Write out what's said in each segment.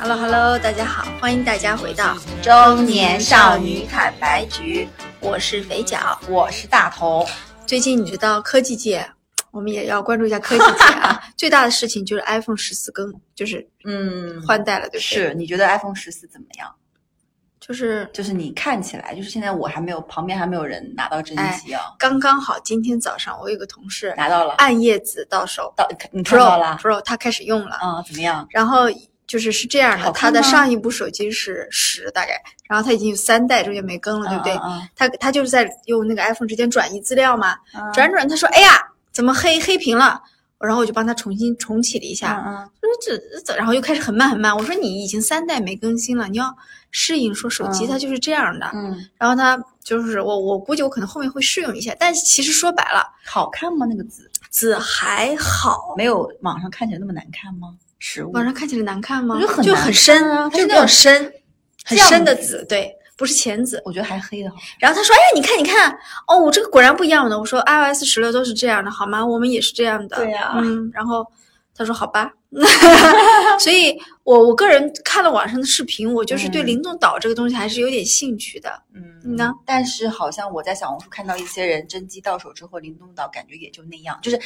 Hello Hello，大家好，欢迎大家回到中年少女坦白局，我是肥脚，我是大头。最近你知道科技界，我们也要关注一下科技界啊。最大的事情就是 iPhone 十四更，就是嗯换代了，对不对？是，你觉得 iPhone 十四怎么样？就是就是你看起来，就是现在我还没有旁边还没有人拿到真机啊，刚刚好。今天早上我有个同事拿到了暗夜紫到手，到你看到了 Pro，他开始用了，嗯，怎么样？然后就是是这样的，他的上一部手机是十大概，然后他已经有三代中间没更了，对不对？嗯他他就是在用那个 iPhone 之间转移资料嘛，嗯转转他说，哎呀，怎么黑黑屏了？然后我就帮他重新重启了一下，嗯说这这，然后又开始很慢很慢。我说你已经三代没更新了，你要适应，说手机嗯它就是这样的。嗯，然后他就是我，我估计我可能后面会适应一下，但其实说白了，好看吗？那个字字还好。没有网上看起来那么难看吗？实物网上看起来难看吗？就很就很深啊它就是那那种种深，很深的子字，对，不是浅紫。我觉得还黑的好。然后他说：“哎呀，你看，你看，哦，我这个果然不一样的。”我说：“iOS 十六都是这样的，好吗？我们也是这样的。”对呀嗯。然后他说：“好吧。” 所以我我个人看了网上的视频，我就是对嗯灵动岛这个东西还是有点兴趣的。嗯，你呢？但是好像我在小红书看到一些人真机到手之后，灵动岛感觉也就那样，就是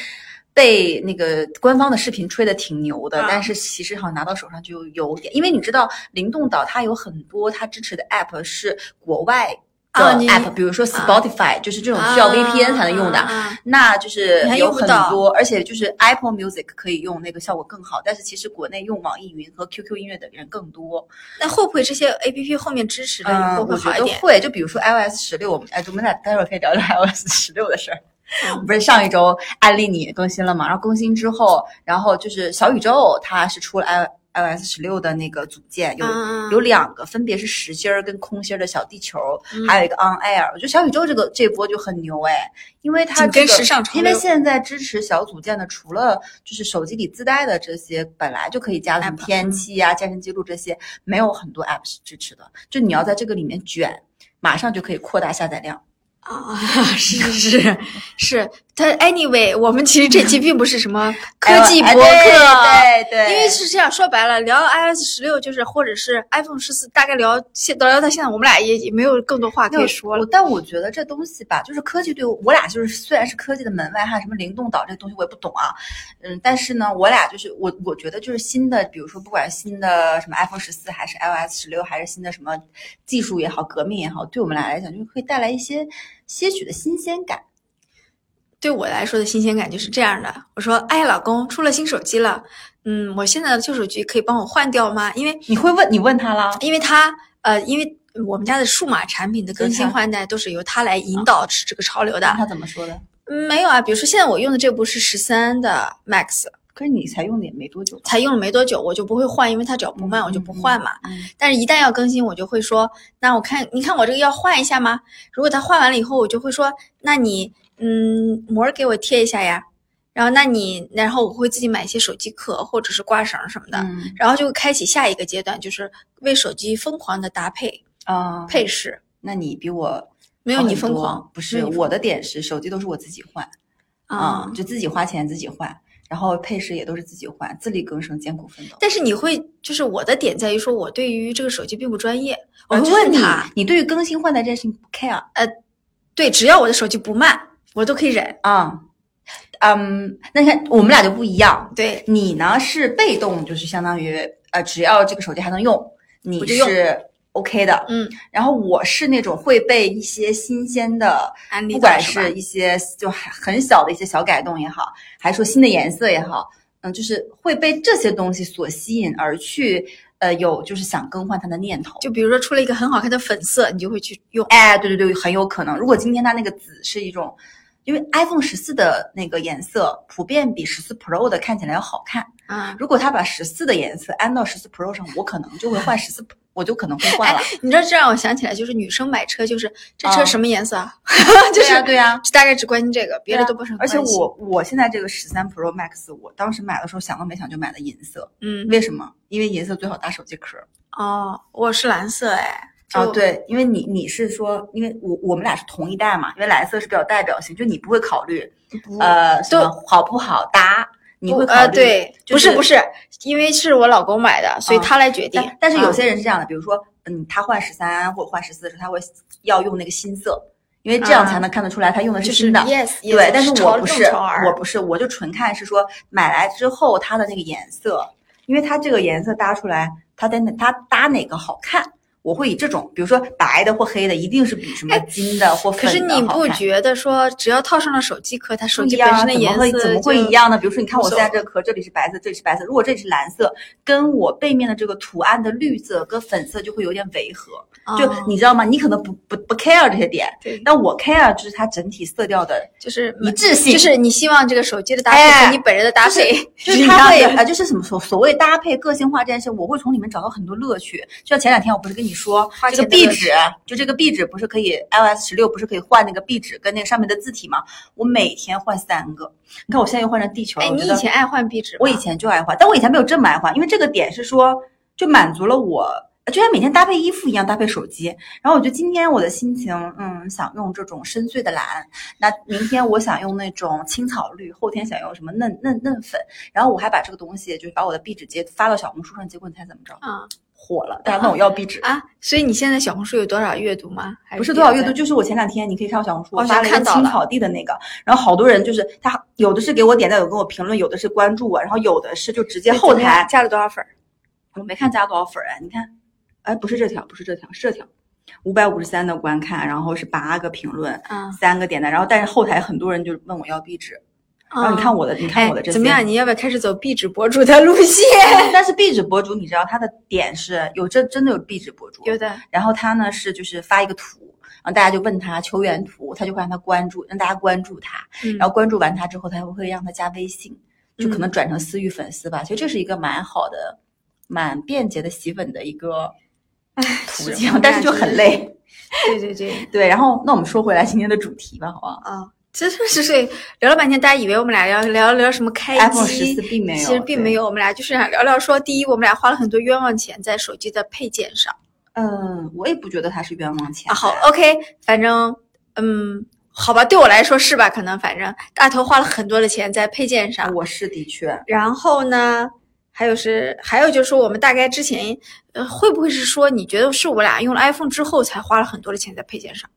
被那个官方的视频吹的挺牛的，啊但是其实好像拿到手上就有点，因为你知道灵动岛它有很多它支持的 app 是国外的 app，、比如说 Spotify，、就是这种需要 VPN 才能用的。那就是有很多，而且就是 Apple Music 可以用，那个效果更好。但是其实国内用网易云和 QQ 音乐的人更多。那会不会这些 APP 后面支持的嗯，会我不会好一点？觉得会，就比如说 iOS 十六，我们哎，我们俩待会儿可以聊聊 iOS 十六的事儿。嗯 不是上一周安利你更新了嘛？然后更新之后，然后就是小宇宙它是出了 i iOS 十六的那个组件，有、嗯有两个，分别是实心儿跟空心儿的小地球，嗯还有一个 On Air。我觉得小宇宙这个这波就很牛哎，因为它、跟这个时尚潮因为现在支持小组件的，除了就是手机里自带的这些本来就可以加的什么天气呀、健身记录这些，没有很多 App 是支持的。就你要在这个里面卷，马上就可以扩大下载量。啊，是是是是是，它 anyway，我们其实这期并不是什么 科技哎博客，对对对，因为是这样说白了，聊 iOS 十六就是或者是 iPhone 十四，大概聊现聊到现在，我们俩也也没有更多话可以说了。但我觉得这东西吧，就是科技对我我俩就是虽然是科技的门外汉，什么灵动岛这个东西我也不懂啊，嗯，但是呢，我俩就是我我觉得就是新的，比如说不管新的什么 iPhone 十四，还是 iOS 十六，还是新的什么技术也好，革命也好，对我们俩来讲，就是会带来一些些许的新鲜感。对我来说的新鲜感就是这样的，我说，哎呀，老公，出了新手机了，嗯，我现在的旧手机可以帮我换掉吗？因为你会问你问他了？因为他呃，因为我们家的数码产品的更新换代都是由他来引导这个潮流的。他怎么说的？嗯，没有啊，比如说现在我用的这部是十三的 Max，可是你才用的也没多久，才用了没多久，我就不会换，因为它只要不慢我就不换嘛。嗯。嗯但是，一旦要更新，我就会说，那我看，你看我这个要换一下吗？如果他换完了以后，我就会说，那你，嗯，膜给我贴一下呀。然后，那你，然后我会自己买一些手机壳或者是挂绳什么的，嗯然后就开启下一个阶段，就是为手机疯狂的搭配啊，配饰。那你比我没有你疯狂，不是我的点是手机都是我自己换。啊、嗯，就自己花钱自己换，然后配饰也都是自己换，自力更生，艰苦奋斗。但是你会，就是我的点在于说，我对于这个手机并不专业，我会呃就是你问他，，你对于更新换代这件事情不 care 呃对，只要我的手机不慢，我都可以忍。啊？嗯，那你看我们俩就不一样，对，你呢是被动，就是相当于呃，只要这个手机还能用，你就是 OK 的。嗯，然后我是那种会被一些新鲜的，安利不管是一些就很很小的一些小改动也好，还是说新的颜色也好，嗯，就是会被这些东西所吸引而去，呃，有就是想更换它的念头。就比如说出了一个很好看的粉色，你就会去用。哎，对对对，很有可能。如果今天它那个紫是一种，因为 iPhone 十四的那个颜色普遍比十四 Pro 的看起来要好看。啊，如果它把十四的颜色安到十四 Pro 上，我可能就会换 十四，我就可能会换了。你知道这让我想起来，就是女生买车，就是这车啊什么颜色啊？就是对呀、对呀、大概只关心这个，别的都不是很而且。我我现在这个十三 Pro Max，我当时买的时候想都没想就买了银色，嗯为什么？因为银色最好搭手机壳。哦，我是蓝色哎。就哦，，对，因为你你是说，因为我我们俩是同一代嘛，因为蓝色是比较代表性，就你不会考虑呃什都么好不好搭，你会考虑？呃，对，就不是不是，因为是我老公买的，所以嗯他来决定。但但是有啊些人是这样的，比如说，嗯，他换十三或者换十四的时候，他会要用那个新色，因为这样啊才能看得出来他用的是新的。yes，对，但是我不是，我不是，我就纯看是说买来之后它的那个颜色，因为它这个颜色搭出来，它在哪它搭哪个好看，我会以这种，比如说白的或黑的，一定是比什么金的或粉的可是你不觉得说，只要套上了手机壳，它手机本身的颜色怎么会怎么会一样呢？比如说，你看我现在这个壳，这里是白色，这里是白色。如果这里是蓝色，跟我背面的这个图案的绿色跟粉色就会有点违和。就哦你知道吗？你可能不不不 care 这些点，对，但我 care 就是它整体色调的就是一致性，就是你希望这个手机的搭配哎和你本人的搭配就是一样的它会啊，就是什么所所谓搭配个性化这件事，我会从里面找到很多乐趣。就像前两天我不是跟你说这个壁纸，就这个壁纸不是可以 iOS 十六不是可以换那个壁纸跟那个上面的字体吗？我每天换三个。你看我现在又换成地球了。哎，你以前爱换壁纸？我以前就爱换，但我以前没有这么爱换，因为这个点是说就满足了我。就像每天搭配衣服一样搭配手机，然后我觉得今天我的心情，嗯，想用这种深邃的蓝，那明天我想用那种青草绿，后天想用什么嫩嫩嫩粉，然后我还把这个东西，就是把我的壁纸直接发到小红书上，结果你猜怎么着？啊火了，大家问我要壁纸，啊，所以你现在小红书有多少阅读吗？还不是多少阅读，就是我前两天你可以看我小红书，我发了一个青草地的那个，然后好多人就是他有的是给我点赞，有跟我评论，有的是关注我，然后有的是就直接后台加了多少粉儿？我没看加多少粉儿哎，你看，哎，不是这条，不是这条，是这条，五百五十三的观看，然后是八个评论，啊，三个点赞，然后但是后台很多人就问我要壁纸，然后你看我的，你看哎我的怎么样？？你要不要开始走壁纸博主的路线？但是壁纸博主，你知道他的点是有真真的有壁纸博主，有的，然后他呢是就是发一个图，然后大家就问他求援图，他就会让他关注，让大家关注他，嗯然后关注完他之后，他会让他加微信，就可能转成私域粉丝吧。其实这是一个蛮好的、蛮便捷的洗粉的一个途是径，但是就很。累。对对对，对，然后那我们说回来今天的主题吧，好不好啊，真的是是聊了半天，大家以为我们俩要聊聊什么开十机，并没有，其实并没有，我们俩就是想聊聊说，第一，我们俩花了很多冤枉钱在手机的配件上。嗯，我也不觉得它是冤枉钱。啊。好，OK，反正嗯，好吧，对我来说是吧？可能反正大头花了很多的钱在配件上，我是的确，然后呢，还有是还有就是说，我们大概之前呃，会不会是说你觉得是我俩用了 iPhone 之后才花了很多的钱在配件上？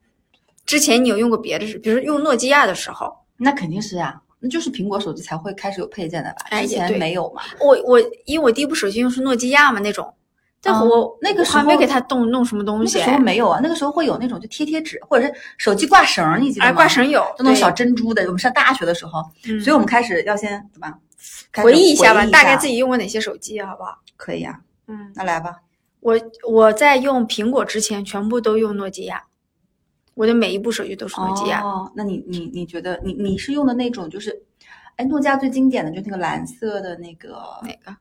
之前你有用过别的是，比如说用诺基亚的时候，那肯定是呀、那就是苹果手机才会开始有配件的吧？之前没有嘛。我我因为我第一部手机用是诺基亚嘛那种，但嗯我、那个时候还没给他动弄什么东西，那个时候没有啊，那个时候会有那种就贴贴纸，或者是手机挂绳儿，你记得吗？哎挂绳有就那种小珍珠的。我们上大学的时候，嗯所以我们开始要先怎么回忆一下吧，大概自己用过哪些手机，好不好？可以啊。嗯，那来吧，我我在用苹果之前，全部都用诺基亚，我的每一部手机都是诺基亚。哦，那你你你觉得你你是用的那种就是，哎，诺基亚最经典的就那个蓝色的那个，哪个？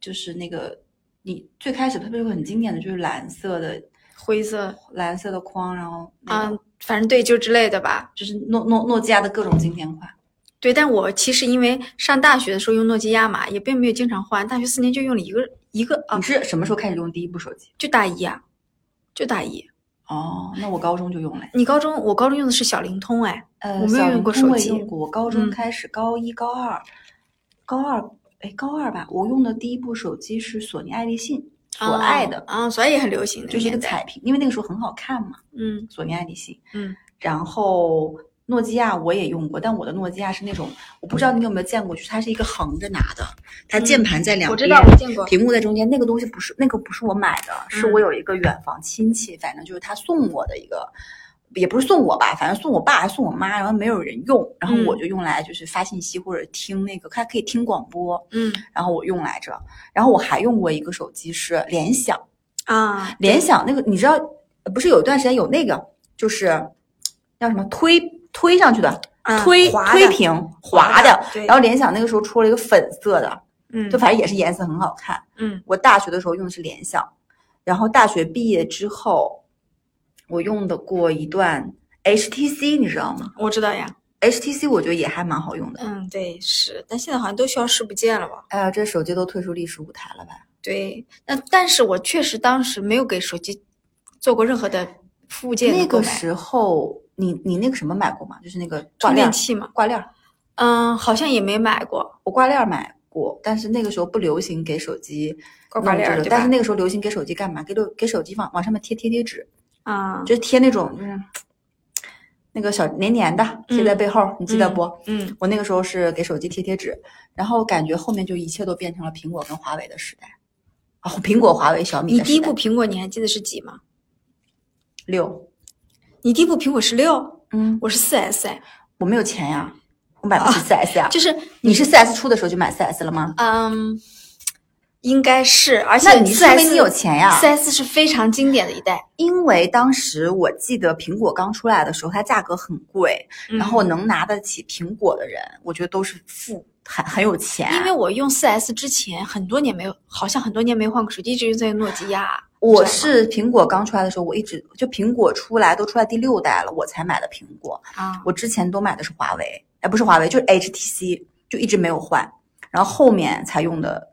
就是那个你最开始特别会很经典的就是蓝色的灰色蓝色的框，然后那啊个、，反正对，就之类的吧。就是诺诺诺基亚的各种经典款。对，但我其实因为上大学的时候用诺基亚嘛，也并没有经常换，大学四年就用了一个一个啊你，是什么时候开始用第一部手机？就大一啊，就大一。哦，那我高中就用了。你高中，我高中用的是小灵通，哎，呃，我没有用过手机我用过。我高中嗯开始，高一、高二，高二，哎，高二吧，我用的第一部手机是索尼爱立信，我爱的，啊，所以也很流行的就是一个彩屏，因为那个时候很好看嘛，嗯索尼爱立信。嗯，然后诺基亚我也用过，但我的诺基亚是那种，我不知道你有没有见过，就是它是一个横着拿的，它键盘在两边，嗯我知道，我见过。屏幕在中间，那个东西不是那个不是我买的，是嗯我有一个远房亲戚，反正就是他送我的一个，也不是送我吧，反正送我爸还送我妈，然后没有人用，然后嗯我就用来就是发信息或者听那个，它可以听广播，嗯然后我用来着。然后我还用过一个手机是联想，啊，联想那个你知道，呃不是有一段时间有那个就是叫什么推推上去的。啊推推平滑滑的对然后联想那个时候出了一个粉色的，嗯，就反正也是颜色很好看。嗯我大学的时候用的是联想，然后大学毕业之后，我用的过一段 HTC，你知道吗我知道呀。？HTC 我觉得也还蛮好用的。嗯，对，是，但现在好像都消失不见了吧？哎呀，这手机都退出历史舞台了吧？对，那但是我确实当时没有给手机做过任何的附件的那个时候，你你那个什么买过吗？就是那个充链电器嘛。挂链儿。嗯，好像也没买过我挂链买过，但是那个时候不流行给手机挂挂链儿，弄这种对吧？但是那个时候流行给手机干嘛？给手给手机往往上面贴贴贴纸，啊，就是贴那种就是那个小黏黏的贴在背后，你记得不？嗯，我那个时候是给手机贴贴纸，然后感觉后面就一切都变成了苹果跟华为的时代。哦，苹果、华为、小米你第一部苹果你还记得是几吗？六，你第一部苹果是六，嗯，我是四 S 哎，我没有钱呀，我买不起四 S 呀。就是你是四 S 出的时候就买四 S 了吗？嗯，应该是，而且那你四说明 S 你有钱呀四 S 是非常经典的一代，因为当时我记得苹果刚出来的时候，它价格很贵，嗯然后能拿得起苹果的人，我觉得都是富很很有钱。因为我用四 S 之前很多年没有，好像很多年没换过手机，一直用在诺基亚。我是苹果刚出来的时候，我一直就苹果出来都出来第六代了，我才买的苹果。啊，我之前都买的是华为，哎，不是华为，就是 HTC，就一直没有换，然后后面才用的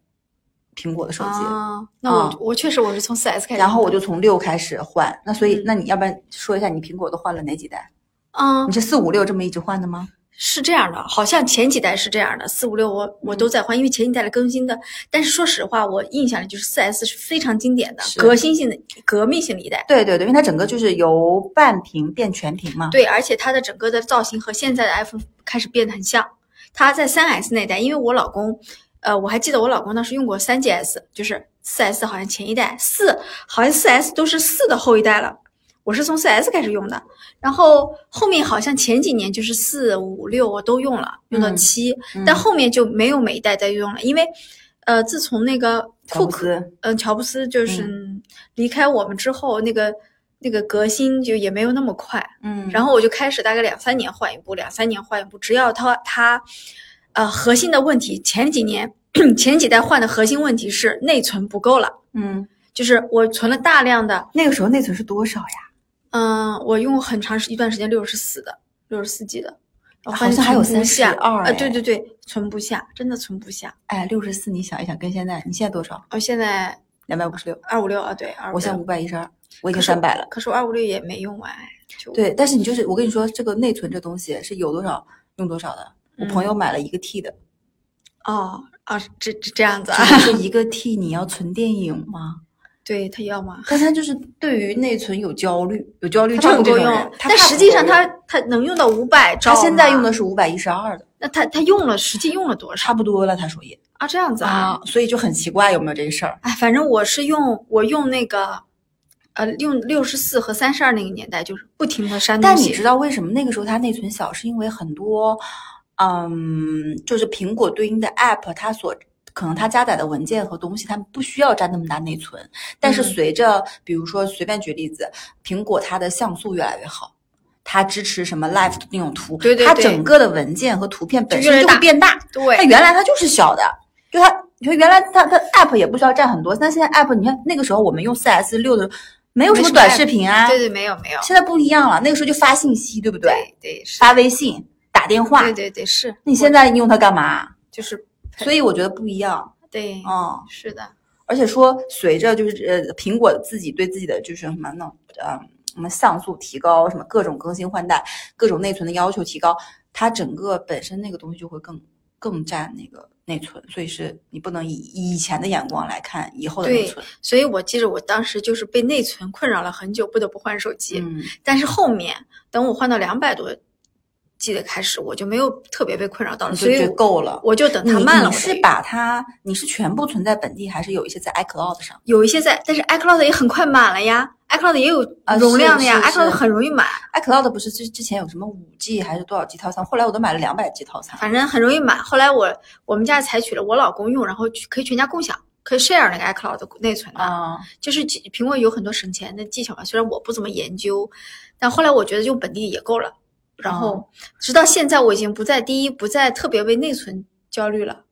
苹果的手机。啊，那我、啊我确实我是从四 S 开始，然后我就从六开始换，那所以嗯那你要不然说一下你苹果都换了哪几代？嗯你是四五六这么一直换的吗？是这样的，好像前几代是这样的，四五六我我都在换，因为前几代的更新的。但是说实话，我印象里就是四 S 是非常经典的、革新性的、革命性的一代。对对对，因为它整个就是由半屏变全屏嘛。对，而且它的整个的造型和现在的 iPhone 开始变得很像。它在三 S 那代，因为我老公，呃，我还记得我老公当时用过三 GS，就是四 S 好像前一代，四好像四 S 都是四的后一代了。我是从四 S 开始用的，然后后面好像前几年就是四五六我都用了，用到嗯七、嗯但后面就没有每一代再用了，因为，呃，自从那个库克，斯，嗯、乔布斯就是离开我们之后，那个那个革新就也没有那么快，嗯，然后我就开始大概两三年换一部，两三年换一部，只要它它，呃，核心的问题，前几年前几代换的核心问题是内存不够了，嗯，就是我存了大量的，那个时候内存是多少呀？嗯、我用很长时一段时间六十四的，六十四 G 的，然后好像还有存不下，32呃，对哎对对，存不下，真的存不下。哎，六十四，你想一想，跟现在你现在多少？我现在两百五十六，二五六啊，对，我现在五六，百一十二，我已经三百了。可是我二五六也没用完，对，但是你就是我跟你说，这个内存这东西是有多少用多少的。我朋友买了一个 T 的，哦啊，这这这样子啊，就是一个 T，你要存电影吗？对他要吗？但他就是对于内存有焦虑，有焦虑症这种人，，但实际上他他能用到五百兆。他现在用的是五百一十二的，那他他用了实际用了多少差不多了。他说也啊？这样子啊？啊，所以就很奇怪有没有这个事儿？哎，反正我是用我用那个，呃，用六十四和三十二那个年代，就是不停的删。但你知道为什么那个时候它内存小？是因为很多，嗯，就是苹果对应的 App 它所可能它加载的文件和东西，它们不需要占那么大内存。但是嗯随着，比如说随便举例子，苹果它的像素越来越好。它支持什么 Live 的那种图，它对对对整个的文件和图片本身就会变大。对它原来它就是小的，就它，你说原来它它 App 也不需要占很多，但现在 App 你看那个时候我们用 4S 六的，没有什么么短视频啊，对对没有没有，现在不一样了，那个时候就发信息，对不对？对对是，发微信、打电话。对对对是。那你现在用它干嘛？就是所以我觉得不一样。对，嗯，是的，而且说随着就是呃苹果自己对自己的就是什么呢？呃，什么像素提高，什么各种更新换代，各种内存的要求提高，它整个本身那个东西就会更更占那个内存，所以是你不能以以前的眼光来看以后的内对存。所以我记得我当时就是被内存困扰了很久，不得不换手机。嗯，但是后面等我换到两百多 G 的开始，我就没有特别被困扰到了，所以我够了。我就等它慢了。你是我再用把它，你是全部存在本地，还是有一些在 iCloud 上？有一些在，但是 iCloud 也很快满了呀，iCloud 也有啊容量的呀、是是 i c l o u d 很容易满，iCloud 不是之之前有什么五 G 还是多少 G 套餐？后来我都买了两百 G 套餐。反正很容易满。后来我我们家采取了我老公用，然后可以全家共享，可以 share 那个 iCloud 的内存的，啊、就是其苹果有很多省钱的技巧嘛。虽然我不怎么研究，但后来我觉得用本地也够了。然哦后直到现在，我已经不再第一不再特别为内存焦虑了。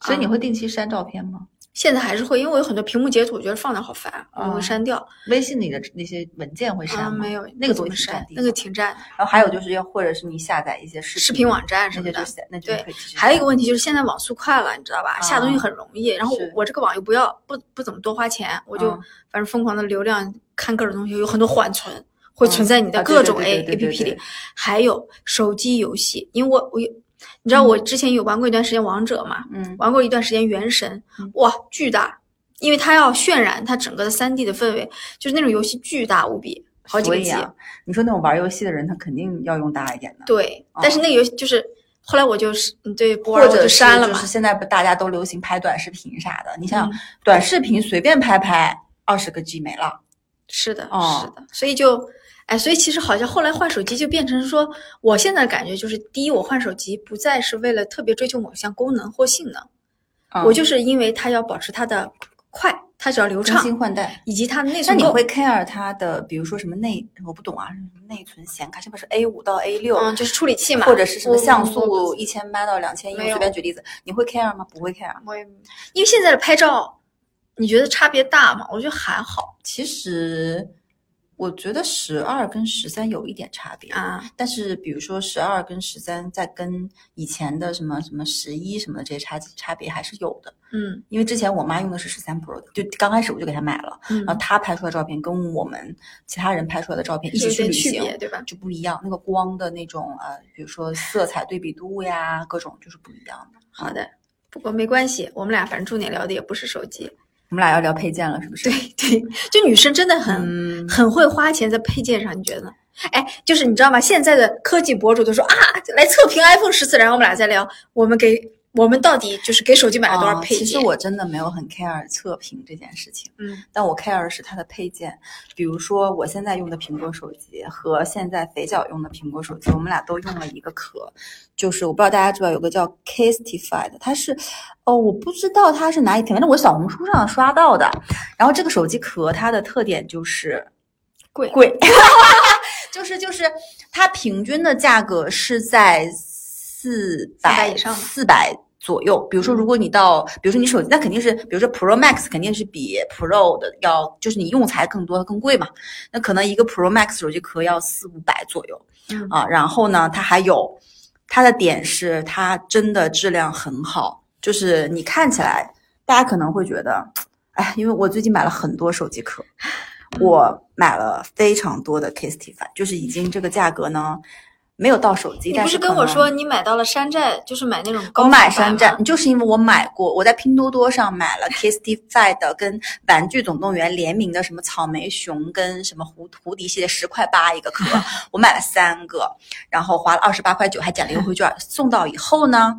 所以你啊会定期删照片吗？现在还是会，因为我有很多屏幕截图，我觉得放那好烦，我啊会删掉。微信里的那些文件会删？没有那个怎么东西删那个方挺占。然后还有就是要，或者是你下载一些视视频网站什么的对还有一个问题就是现在网速快了，你知道吧？下东西很容易。然后是我这个网又不要不不怎么多花钱，我就嗯反正疯狂的流量看各种东西，有很多缓存会嗯存在你的各种 A 对 A 对 P P 里，还有手机游戏，因为我我有你知道我之前有玩过一段时间王者嘛？嗯玩过一段时间原神，哇，巨大，因为它要渲染它整个的三 D 的氛围，就是那种游戏巨大无比，好几个 G。啊，你说那种玩游戏的人，他肯定要用大一点的。对，哦但是那个游戏就是后来我就是嗯对不玩我就或者是删了嘛就是。现在不大家都流行拍短视频啥的，你想想嗯短视频随便拍拍二十个 G 没了。是的，哦是的，所以就，哎，所以其实好像后来换手机就变成说，我现在感觉就是，第一，我换手机不再是为了特别追求某项功能或性能，嗯我就是因为它要保持它的快，它只要流畅更畅，新换代。以及它的内存。那你会 care 它的，比如说什么内，我不懂啊，什么内存显卡，是不是 A 五到 A 六、嗯，就是处理器嘛，或者是什么我像我素一千八到两千一？我随便举例子，你会 care 吗？不会 care。我也因为现在的拍照，你觉得差别大吗？我觉得还好其实我觉得十二跟十三有一点差别。啊。但是，比如说十二跟十三，在跟以前的什么什么十一什么的这些差差别还是有的。嗯因为之前我妈用的是十三 Pro 的，就刚开始我就给她买了，嗯然后她拍出来的照片跟我们其他人拍出来的照片一起去旅行，区别，对吧？就不一样。那个光的那种呃，比如说色彩对比度呀，各种就是不一样的。好的，不过没关系，我们俩反正重点聊的也不是手机。我们俩要聊配件了，是不是？对对，就女生真的很、嗯，很会花钱在配件上，你觉得呢？哎，就是你知道吗？现在的科技博主都说啊，来测评 iPhone 十四，然后我们俩再聊，我们给我们到底就是给手机买了多少啊配件？其实我真的没有很 care 测评这件事情，嗯但我 care 的是它的配件。比如说我现在用的苹果手机和现在肥脚用的苹果手机，我们俩都用了一个壳，就是我不知道大家知道有个叫 Caseified，，它是哦，我不知道它是哪里品，反正我小红书上刷到的。然后这个手机壳它的特点就是贵贵，就是就是它平均的价格是在四百400以上吧四百左右。比如说，如果你到，比如说你手机，那肯定是，比如说 Pro Max 肯定是比 Pro 的要，就是你用材更多更贵嘛。那可能一个 Pro Max 手机壳要四五百左右嗯啊。然后呢，它还有它的点是它真的质量很好，就是你看起来大家可能会觉得，哎，因为我最近买了很多手机壳。我买了非常多的 Casetify，就是已经这个价格呢没有到手机，你不是跟我说你买到了山寨，就是买那种高我买山寨吗，就是因为我买过，我在拼多多上买了 Casetify 的跟玩具总动员联名的什么草莓熊跟什么蝴蝴蝶系列十块八一个壳，我买了三个，然后花了二十八块九，还减了优惠券。送到以后呢，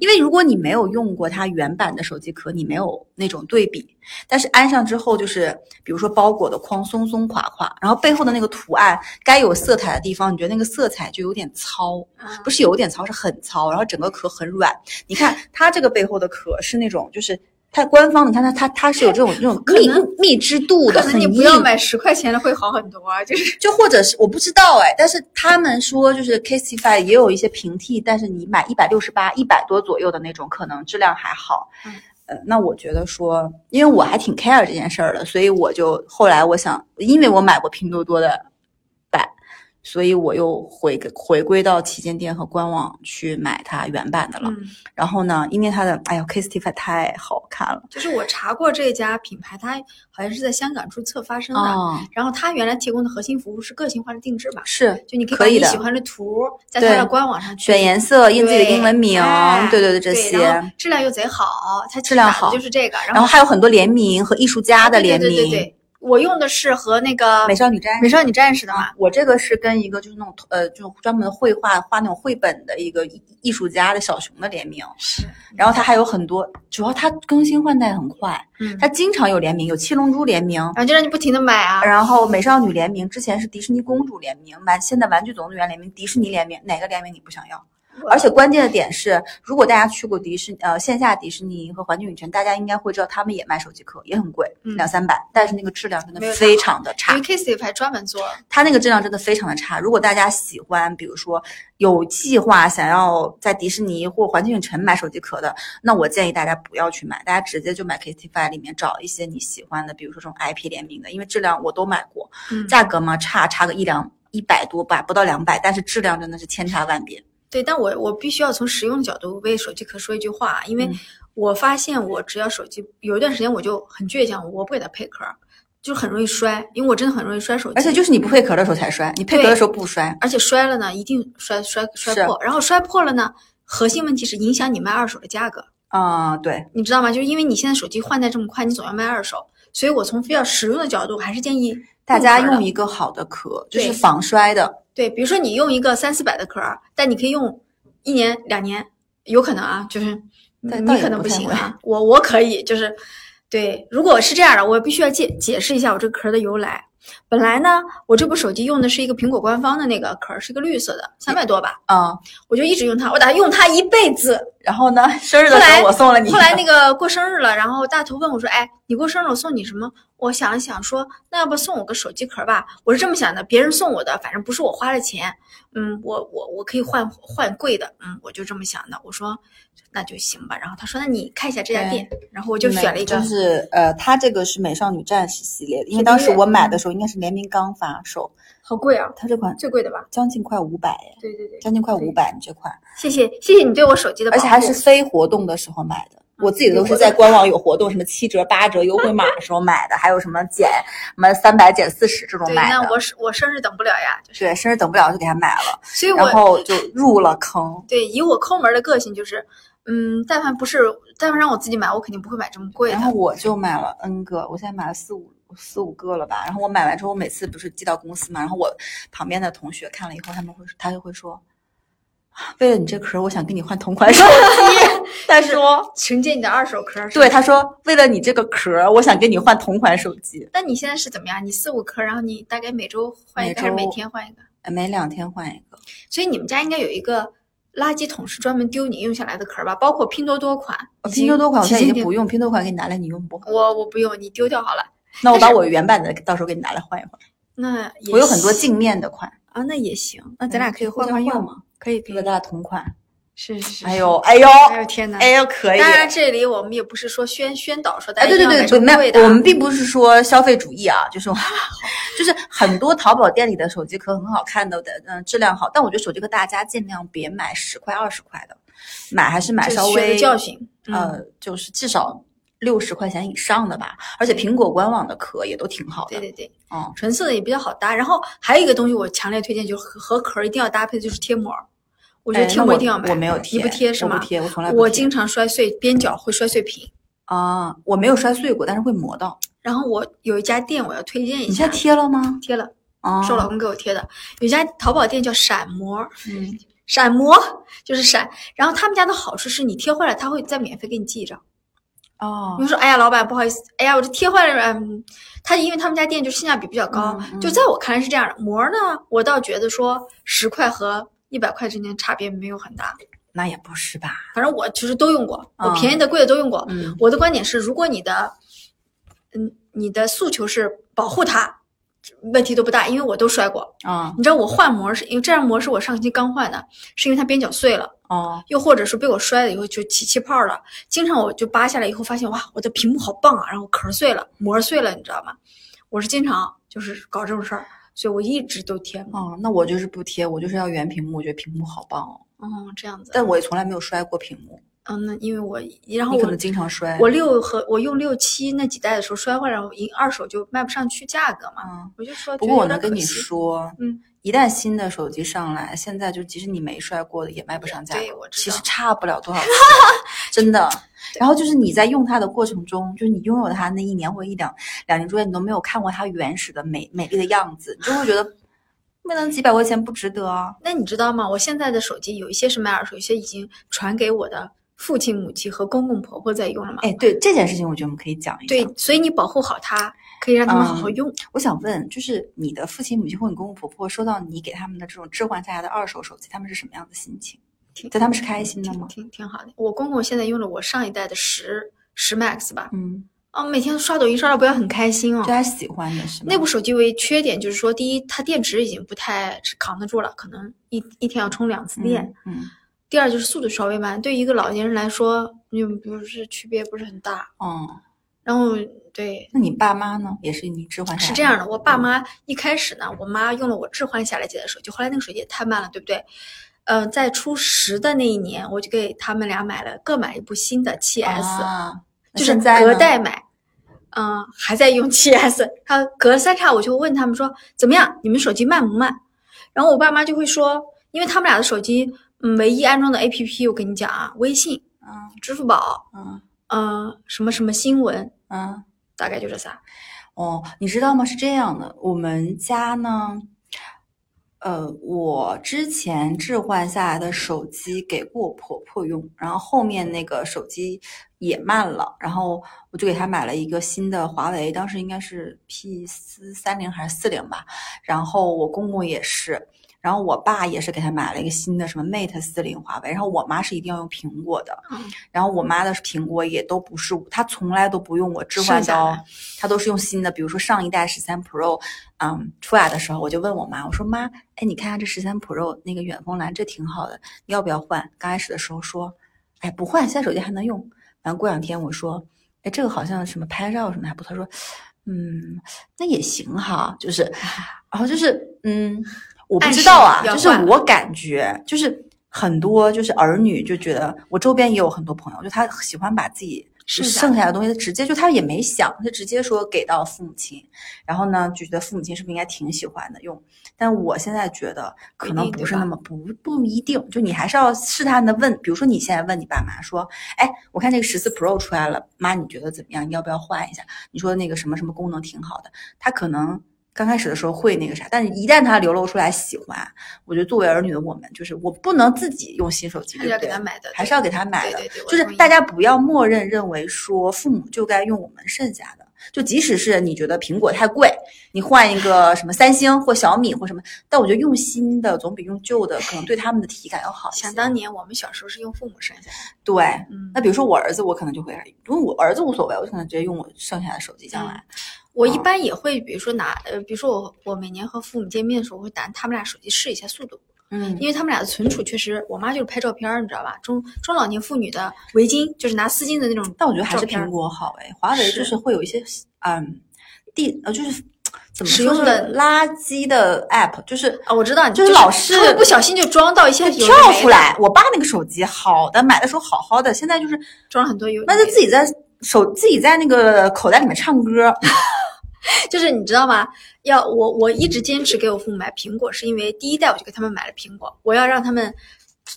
因为如果你没有用过它原版的手机壳，你没有那种对比。但是安上之后，就是比如说包裹的框松松垮垮，然后背后的那个图案该有色彩的地方，你觉得那个色彩就有点糙，嗯不是有点糙，是很糙，然后整个壳很软。你看 它这个背后的壳是那种，就是它官方，你看它它它是有这种这种密密织度的，可。能你不要买十块钱的会好很多啊，就是就或者是我不知道哎，但是他们说就是 Casetify 也有一些平替，但是你买一百六十八、一百多左右的那种，可能质量还好。嗯呃，那我觉得说，因为我还挺 care 这件事儿的，所以我就后来我想，因为我买过拼多多的版，所以我又回回归到旗舰店和官网去买它原版的了。嗯，然后呢，因为它的哎呦 Casetify 太好看了就是我查过这家品牌，它好像是在香港注册发生的，哦，然后它原来提供的核心服务是个性化的定制吧，是就你可以把你喜欢的图在它对的官网上去选颜色、印自己的英文名，哎对对对，这些。质量又贼好，它质量好就是这个，然然后还有很多联名和艺术家的联名，对对对对对，我用的是和那个美少女战士。美少女战士的嘛，我这个是跟一个就是那种呃，就专门绘画画那种绘本的一个艺艺术家的小熊的联名，是，然后它还有很多，主要它更新换代很快，嗯，它经常有联名，有七龙珠联名，然后就让你不停的买啊，然后美少女联名，之前是迪士尼公主联名，玩现在玩具总动员联名，迪士尼联名，哪个联名你不想要？而且关键的点是，如果大家去过迪士呃线下迪士尼和环球影城，大家应该会知道他们也卖手机壳，也很贵，嗯两三百，但是那个质量真的非常的差因为。Casey 还专门做，它那个质量真的非常的差。如果大家喜欢，比如说有计划想要在迪士尼或环球影城买手机壳的，那我建议大家不要去买，大家直接就买 Casetify 里面找一些你喜欢的，比如说这种 IP 联名的，因为质量我都买过，嗯，价格嘛差差个一两一百多吧，不到两百，但是质量真的是千差万别。对，但我我必须要从实用角度为手机壳说一句话，因为嗯我发现我只要手机有一段时间我就很倔强，我不给它配壳儿，就很容易摔，因为我真的很容易摔手机，而且就是你不配壳的时候才摔，你配壳的时候不摔。而且摔了呢，一定摔摔摔破，然后摔破了呢，核心问题是影响你卖二手的价格。啊，对，你知道吗？就是因为你现在手机换代这么快，你总要卖二手，所以我从比较实用的角度，还是建议大家用一个好的壳，就是防摔的。对，比如说你用一个三四百的壳，但你可以用一年两年，有可能啊，就是你可能不行啊，我我可以，就是对，如果是这样的，我必须要解解释一下我这个壳的由来。本来呢，我这部手机用的是一个苹果官方的那个壳，是个绿色的，三百多吧。啊，我就一直用它，我打算用它一辈子。然后呢，生日的时候我送了你。后来那个过生日了，然后大头问我说：“哎，你过生日我送你什么？”我想了想说：“那要不送我个手机壳吧？”我是这么想的，别人送我的，反正不是我花的钱。嗯，我我我可以换换贵的。嗯，我就这么想的。我说。那就行吧。然后他说：“那你看一下这家店。”然后我就选了一个，就是呃，他这个是美少女战士系列的，因为当时我买的时候应该是联名刚发售，好贵啊！他这款最贵的吧？将近快五百对对对，将近快五百，你这款。谢谢谢谢你对我手机的，而且还是非活动的时候买的。我自己都是在官网有活动，什么七折、八折优惠码的时候买的，还有什么减什么三百减四十这种买的。那我生我生日等不了呀，对，生日等不了就给他买了，所以然后就入了坑。对，以我抠门的个性就是。嗯，但凡不是，但凡让我自己买，我肯定不会买这么贵的。然后我就买了 N 个，我现在买了四五四五个了吧。然后我买完之后，我每次不是寄到公司嘛，然后我旁边的同学看了以后，他们会他就会说，为了你这壳，我想跟你换同款手机。他说承接你的二手壳。对，他说为了你这个壳，我想跟你换同款手机。那你现在是怎么样？你四五颗，然后你大概每周换一个，还是每天换一个？每两天换一个。所以你们家应该有一个。垃圾桶是专门丢你用下来的壳吧？包括拼多多款，拼多多款我现在已经不用，拼多多款给你拿来，你用不？我我不用，你丢掉好了。那我把我原版的到时候给你拿来换一换。那我有很多镜面的款啊，那也行。那咱俩可以换换用吗？可以，可以，咱俩同款。是是是，哎呦哎呦，哎呦天哪，哎呦可以。当然这里我们也不是说宣宣导说大家对对对，没有，我们并不是说消费主义啊，就是就是很多淘宝店里的手机壳很好看的，嗯，质量好，但我觉得手机壳大家尽量别买十块二十块的，买还是买稍微教训，呃，就是至少六十块钱以上的吧。而且苹果官网的壳也都挺好的，对对对，嗯，纯色的也比较好搭。然后还有一个东西我强烈推荐，就是和壳一定要搭配的就是贴膜。我觉得贴膜一定要买，我没有贴，你不贴是吗？不贴，我从来我经常摔碎边角，会摔碎屏啊。我没有摔碎过，但是会磨到。然后我有一家店，我要推荐一下。你现在贴了吗？贴了，是我老公给我贴的。有家淘宝店叫闪膜，嗯，闪膜就是闪。然后他们家的好处是你贴坏了，他会再免费给你寄一张。哦，你说哎呀，老板不好意思，哎呀，我这贴坏了，嗯，他因为他们家店就性价比比较高，就在我看来是这样的。膜呢，我倒觉得说十块和。一百块之间差别没有很大，那也不是吧？反正我其实都用过，我便宜的、贵的都用过。我的观点是，如果你的，嗯，你的诉求是保护它，问题都不大，因为我都摔过啊。你知道我换膜是因为这样膜是我上期刚换的，是因为它边角碎了哦，又或者是被我摔了以后就起气泡了。经常我就扒下来以后发现哇，我的屏幕好棒啊，然后壳碎了，膜碎了，你知道吗？我是经常就是搞这种事儿。所以我一直都贴哦，那我就是不贴，我就是要原屏幕，我觉得屏幕好棒哦。哦，这样子。但我也从来没有摔过屏幕。嗯，那因为我然后我可能经常摔。我六和我用六七那几代的时候摔坏，然后一二手就卖不上去价格嘛。嗯，我就说。不过我能跟你说，嗯，一旦新的手机上来，现在就即使你没摔过的也卖不上价。对，我知道。其实差不了多少钱，真的。然后就是你在用它的过程中，就是你拥有它那一年或一两两年之间，你都没有看过它原始的美美丽的样子，你就会觉得。为了几百块钱不值得啊？那你知道吗？我现在的手机有一些是卖二手，有些已经传给我的父亲、母亲和公公婆婆在用了嘛？哎，对这件事情，我觉得我们可以讲一下。对，所以你保护好它，可以让他们好好用。我想问，就是你的父亲、母亲或你公公婆婆收到你给他们的这种置换下来的二手手机，他们是什么样的心情？在他们是开心的吗？挺挺好的。我公公现在用了我上一代的十十 Max 吧？嗯。哦，每天刷抖音刷的不要很开心哦。就他喜欢的是那部手机为缺点就是说，第一，它电池已经不太扛得住了，可能一一天要充两次电。嗯。第二就是速度稍微慢，对于一个老年人来说，就不是区别不是很大。嗯。然后对，那你爸妈呢？也是你置换下来？是这样的，我爸妈一开始呢，我妈用了我置换下来几台手机，后来那个手机也太慢了，对不对？嗯，在初十的那一年，我就给他们俩买了各买一部新的七 S。啊。就是隔代买，嗯、还在用七 S，他隔三差五就问他们说怎么样，你们手机慢不慢？然后我爸妈就会说，因为他们俩的手机，嗯，唯一安装的 APP 我跟你讲啊，微信、嗯支付宝，嗯嗯、什么什么新闻，嗯。大概就这仨。哦，你知道吗？是这样的，我们家呢，呃，我之前置换下来的手机给过我婆婆用，然后后面那个手机也慢了，然后我就给她买了一个新的华为，当时应该是 P 四三零还是四零吧，然后我公公也是。然后我爸也是给他买了一个新的什么 Mate 四零华为，然后我妈是一定要用苹果的，嗯然后我妈的苹果也都不是，她从来都不用我置换的哦，她都是用新的。比如说上一代十三 Pro，嗯，出来的时候我就问我妈，我说妈，哎，你看下这十三 Pro 那个远峰蓝，这挺好的，你要不要换？刚开始的时候说，哎，不换，现在手机还能用。然后过两天我说，哎，这个好像什么拍照什么还不错，她说，嗯，那也行哈，就是，然后就是，嗯，我不知道啊，就是我感觉就是很多就是儿女就觉得，我周边也有很多朋友，就他喜欢把自己剩下剩下的东西直接就他也没想，他直接说给到父母亲，然后呢就觉得父母亲是不是应该挺喜欢的用？但我现在觉得可能不是那么不不一定，就你还是要试探的问，比如说你现在问你爸妈说，哎，我看那个十四 Pro 出来了，妈你觉得怎么样？你要不要换一下？你说那个什么什么功能挺好的，他可能。刚开始的时候会那个啥，但是一旦他流露出来喜欢，我觉得作为儿女的我们，就是我不能自己用新手机，还是要对不对给他买的，还是要给他买的。就是大家不要默认认为说父母就该用我们剩下的，就即使是你觉得苹果太贵，你换一个什么三星或小米或什么，但我觉得用新的总比用旧的可能对他们的体感要好一些。想当年我们小时候是用父母剩下的，对，嗯，那比如说我儿子，我可能就会，因为我儿子无所谓，我可能直接用我剩下的手机将来。我一般也会，比如说拿呃，比如说我我每年和父母见面的时候，我会拿他们俩手机试一下速度，嗯因为他们俩的存储确实，我妈就是拍照片儿，你知道吧？中中老年妇女的围巾就是拿丝巾的那种，但我觉得还是苹果好哎，华为就是是会有一些嗯地呃就是怎么使用的垃圾的 app，就是啊，我知道，就是老是不小心就装到一些跳出，来。我爸那个手机好的，买的时候好好的，现在就是装了很多有的那就自己在手自己在那个口袋里面唱歌。就是你知道吗？要我我一直坚持给我父母买苹果，是因为第一代我就给他们买了苹果，我要让他们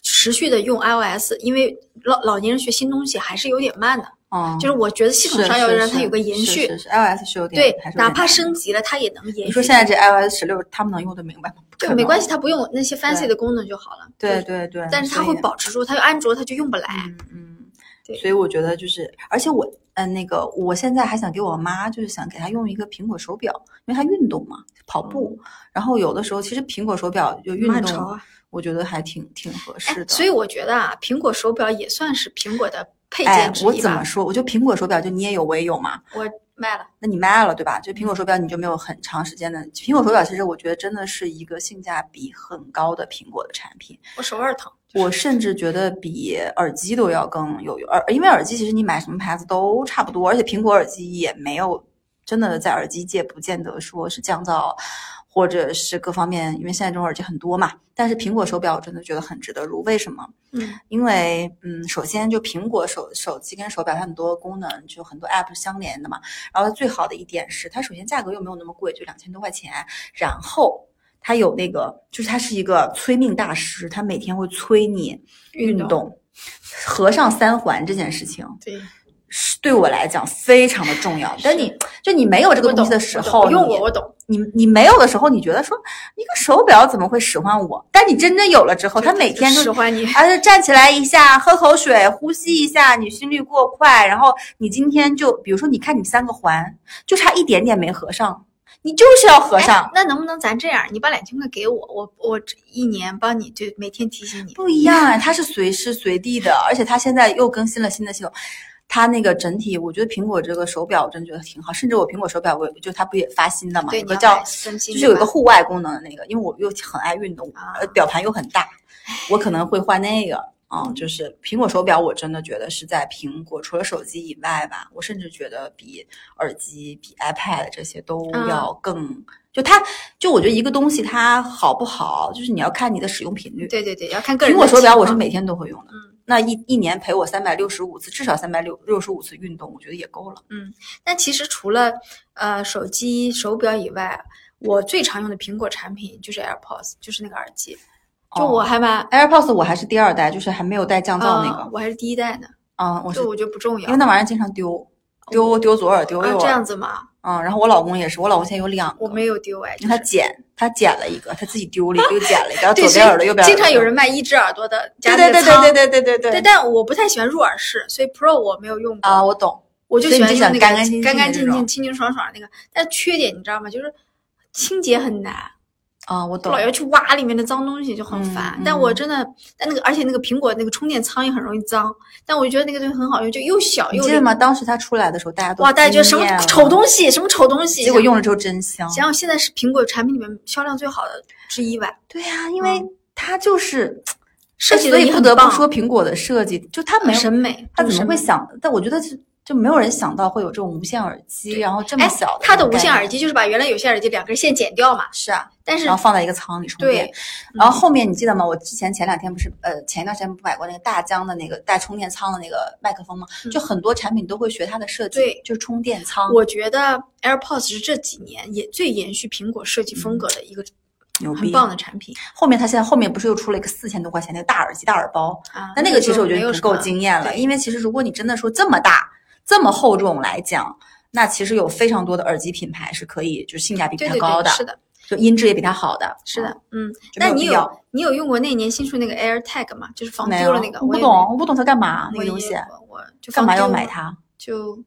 持续的用 iOS，因为老老年人学新东西还是有点慢的，嗯，就是我觉得系统上要让它有个延续，iOS 是有点对哪怕升级了它也能延续。你说现在这 iOS 十六他们能用得明白吗？对没关系，它不用那些 fancy 的功能就好了。对对对，但是它会保持住，它有安卓它就用不来。嗯嗯，对所以我觉得就是，而且我嗯、呃那个我现在还想给我妈，就是想给她用一个苹果手表，因为她运动嘛，跑步，然后有的时候其实苹果手表就运动，我觉得还挺挺合哎适的。所以我觉得啊，苹果手表也算是苹果的配哎件，之一吧。我怎么说？我就苹果手表，就你也有，我也有嘛。我卖了，那你卖了对吧？就苹果手表，你就没有很长时间的。苹果手表其实我觉得真的是一个性价比很高的苹果的产品。我手腕疼。我甚至觉得比耳机都要更有用，耳因为耳机其实你买什么牌子都差不多，而且苹果耳机也没有真的在耳机界不见得说是降噪，或者是各方面，因为现在这种耳机很多嘛。但是苹果手表我真的觉得很值得入，为什么？嗯，因为嗯，首先就苹果手手机跟手表它很多功能就很多 app 相连的嘛，然后它最好的一点是它首先价格又没有那么贵，就两千多块钱，然后。它有那个，就是他是一个催命大师，他每天会催你运运动动，合上三环这件事情对，是对我来讲非常的重要。但你就你没有这个东西的时候，用过，我懂。你你没有的时候，你觉得说一个手表怎么会使唤我？但你真正有了之后，他每天就使唤你。而且站起来一下，喝口水，呼吸一下，你心率过快，然后你今天就比如说，你看你三个环就差一点点没合上，你就是要合上哎。那能不能咱这样？你把两千块给我，我我这一年帮你就每天提醒你。不一样啊，它是随时随地的，而且它现在又更新了新的系统。它那个整体，我觉得苹果这个手表我真觉得挺好，甚至我苹果手表我就它不也发新的嘛，对，有个叫就是有一个户外功能的那个，因为我又很爱运动，啊呃，表盘又很大，我可能会换那个啊、嗯就是苹果手表，我真的觉得是在苹果除了手机以外吧，我甚至觉得比耳机、比 iPad 这些都嗯要更。就它，就我觉得一个东西它好不好，就是你要看你的使用频率。对对对，要看个人苹果手表我是每天都会用的，嗯那一一年陪我三百六十五次，至少三百六六十五次运动，我觉得也够了。嗯但其实除了呃手机、手表以外，我最常用的苹果产品就是 AirPods，就是那个耳机。就我还蛮 AirPods 我还是第二代，就是还没有带降噪那个。呃我还是第一代呢，嗯，我是我觉得不重要。因为那玩意儿经常丢，丢丢左耳丢右啊耳。这样子嘛，嗯，然后我老公也是，我老公现在有两个，我没有丢哎，因为他就是捡，他捡了一个，他自己丢了一个，又捡了一个，然后 对，左边耳朵右边。经常有人卖一只耳朵的，对对对对对对对对对，但我不太喜欢入耳式，所以 Pro 我没有用过啊，我懂。我就喜欢用那个干干净净干干净净、的这种清清爽爽那个。但缺点你知道吗？就是清洁很难，啊，我懂老。要去挖里面的脏东西，就很烦。嗯但我真的，但那个而且那个苹果那个充电仓也很容易脏。但我就觉得那个东西很好用，就又小又记得吗？当时它出来的时候，大家都哇，大家觉得什么丑东西，什么丑东西，结果用了之后真香。然后现在是苹果产品里面销量最好的之一吧，对呀、因为它就是设计的所以不得不说苹果的设计，就它没有审美，它怎？么会想？但我觉得是就没有人想到会有这种无线耳机，然后这么哎小的，它的无线耳机就是把原来有线耳机两根线剪掉嘛，是啊，但是然后放在一个仓里充电对。，然后后面你记得吗？我之前前两天不是呃前一段时间不买过那个大疆的那个带充电仓的那个麦克风吗？嗯就很多产品都会学它的设计，对就是充电仓。我觉得 AirPods 是这几年也最延续苹果设计风格的一个牛逼很棒的产品后面它现在后面不是又出了一个四千多块钱那个大耳机大耳包？啊。那那个其实我觉得已经够惊艳了，对因为其实如果你真的说这么大、这么厚重来讲，那其实有非常多的耳机品牌是可以就是性价比比对对它高的，对，是的，就音质也比它好的。是的嗯，，那你有你有用过那年新出那个 AirTag 吗？就是防丢了那个，我不懂，我不懂它干嘛那个东西，我干嘛要？买它？就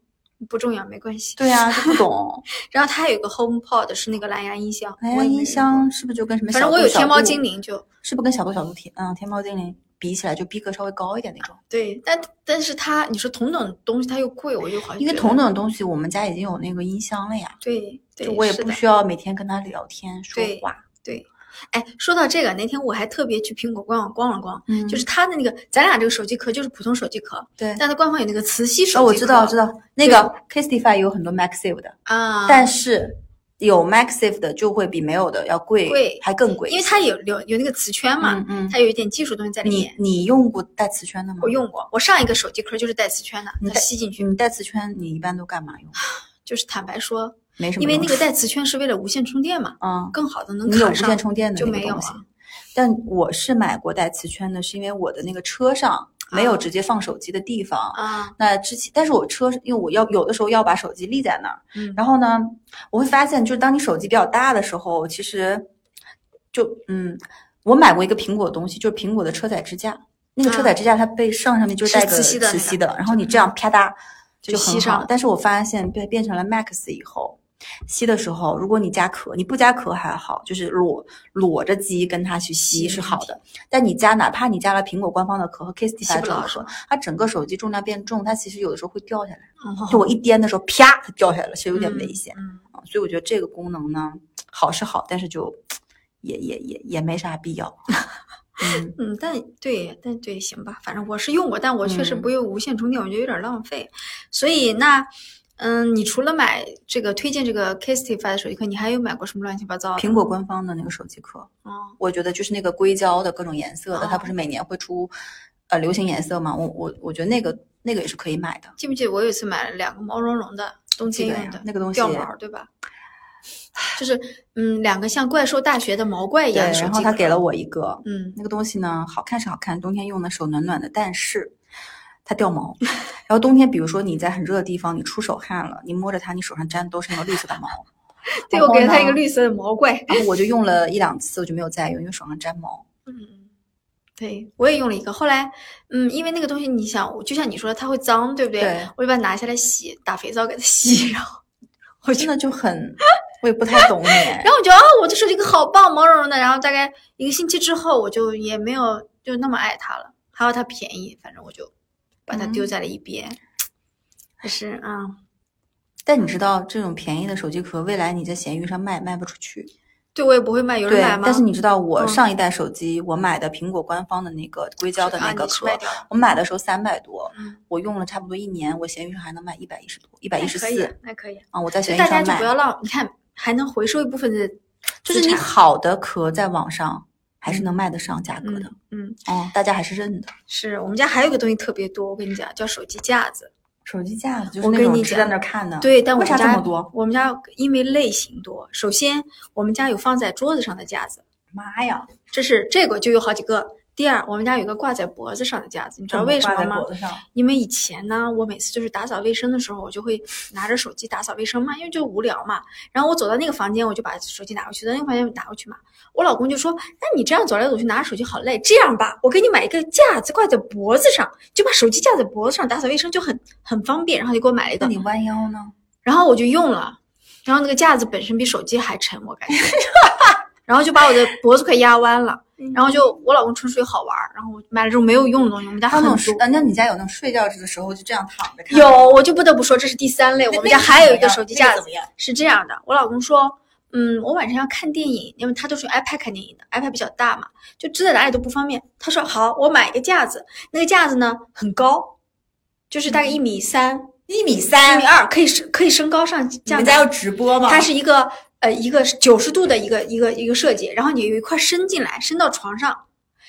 不重要，没关系。对呀、就不懂。然后它还有个 HomePod 是那个蓝牙音箱，蓝牙音箱，是不是就跟什么？反正我有天猫精，灵就是不是跟小度小度天嗯天猫精灵比起来就逼格稍微高一点那种？对，但但是它你说同等东西它又贵，我就好像因为同等的东西，我们家已经有那个音箱了呀，对对，就我也不需要每天跟他聊天说话。对。哎，说到这个，那天我还特别去苹果官网逛了逛，嗯就是它的那个，咱俩这个手机壳就是普通手机壳，对。但它官方有那个磁吸手机壳。哦，我知道，我知道，那个 Castify 有很多 Maxive 的，啊，但是有 MagSafe 的就会比没有的要贵，贵还更贵。因为它有有有那个磁圈嘛，嗯嗯，它有一点技术东西在里面。你你用过带磁圈的吗？我用过，我上一个手机壳就是带磁圈的，它你吸进去。你带磁圈，你一般都干嘛用？就是坦白说，没什么，因为那个带磁圈是为了无线充电嘛，嗯，更好的能你有无线充电的就没有。但我是买过带磁圈的，是因为我的那个车上没有啊直接放手机的地方。啊，那之前，但是我车因为我要有的时候要把手机立在那儿，嗯，然后呢，我会发现，就是当你手机比较大的时候，其实就嗯，我买过一个苹果的东西，就是苹果的车载支架。那个车载支架它背上上面就是带个磁吸的那个磁吸的，然后你这样啪嗒就就很好吸上了。但是我发现变变成了 Max 以后，吸的时候，如果你加壳，你不加壳还好，就是裸裸着机跟它去吸是好的。但你加，哪怕你加了苹果官方的壳和 Kiss 吸 Defy 不这种壳它整个手机重量变重，它其实有的时候会掉下来。哦就我一颠的时候，啪，它掉下来了，是有点嗯危险。嗯，啊，所以我觉得这个功能呢，好是好，但是就也也也也没啥必要。嗯，嗯，但对，但对，行吧，反正我是用过，但我确实嗯不用无线充电，我觉得有点浪费。所以那，嗯，你除了买这个推荐这个 k a s t i f y 的手机壳，你还有买过什么乱七八糟的？苹果官方的那个手机壳，哦，我觉得就是那个硅胶的各种颜色的，它不哦是每年会出呃流行颜色嘛？我我我觉得那个那个也是可以买的。记不记得我有一次买了两个毛茸茸的冬天用的那个东西掉毛，对吧？就是嗯，两个像怪兽大学的毛怪一，样。然后他给了我一个，嗯，那个东西呢，好看是好看，冬天用的手暖暖的，但是它掉毛。然后冬天，比如说你在很热的地方，你出手汗了，你摸着它，你手上沾的都是那个绿色的毛。对，我给了它一个绿色的毛怪。然后我就用了一两次，我就没有再用，因为手上沾毛。嗯，对，我也用了一个。后来，嗯，因为那个东西，你想，就像你说的，它会脏，对不对？对我就把它拿下来洗，打肥皂给它洗，然后我真的就很，我也不太懂你。然后我觉得啊，我这手机壳好棒，毛茸茸的。然后大概一个星期之后，我就也没有就那么爱它了。还有它便宜，反正我就把它丢嗯在了一边。还是啊、但你知道，这种便宜的手机壳，未来你在闲鱼上卖卖不出去。对我也不会卖，有人对买吗？，但是你知道，我嗯上一代手机，我买的苹果官方的那个硅胶的那啊个壳我买的时候三百多，嗯，我用了差不多一年，我闲鱼上还能卖一百一十多，一百一十四，那可以。啊，我在闲鱼上卖。就不要浪，你看还能回收一部分的就是你好的壳在网上还是能卖得上价格的。嗯，嗯，哦，大家还是认的。是我们家还有个东西特别多，我跟你讲，叫手机架子。手机架子就是我那跟你讲种支在那看的。对，但我们家这么多？我们家因为类型多，首先我们家有放在桌子上的架子，妈呀！这是这个就有好几个。第二，我们家有个挂在脖子上的架子，你知道为什么吗？因为以前呢，我每次就是打扫卫生的时候，我就会拿着手机打扫卫生嘛，因为就无聊嘛。然后我走到那个房间，我就把手机拿过去，在那个房间拿过去嘛。我老公就说：“那你这样走来走去拿着手机好累，这样吧，我给你买一个架子挂在脖子上，就把手机架在脖子上，打扫卫生就很很方便。”然后就给我买了一个那，你弯腰呢？然后我就用了，然后那个架子本身比手机还沉，我感觉，然后就把我的脖子快压弯了。然后就我老公纯属好玩儿，然后我买了这种没有用的东西，我们家还很多有那种睡，。那你家有那种睡觉的时候就这样躺着看？有，我就不得不说，这是第三类。我们家还有一个手机架子？是这样的。我老公说，嗯，我晚上要看电影，因为他都是用 iPad 看电影的，iPad 比较大嘛，就支在哪里都不方便。他说好，我买一个架子，那个架子呢很高，就是大概一米三、一米三一米。二，可以升可以升高上这样的。你们家有直播吗？它是一个呃一个九十度的一个一个一个设计，然后你有一块伸进来，伸到床上，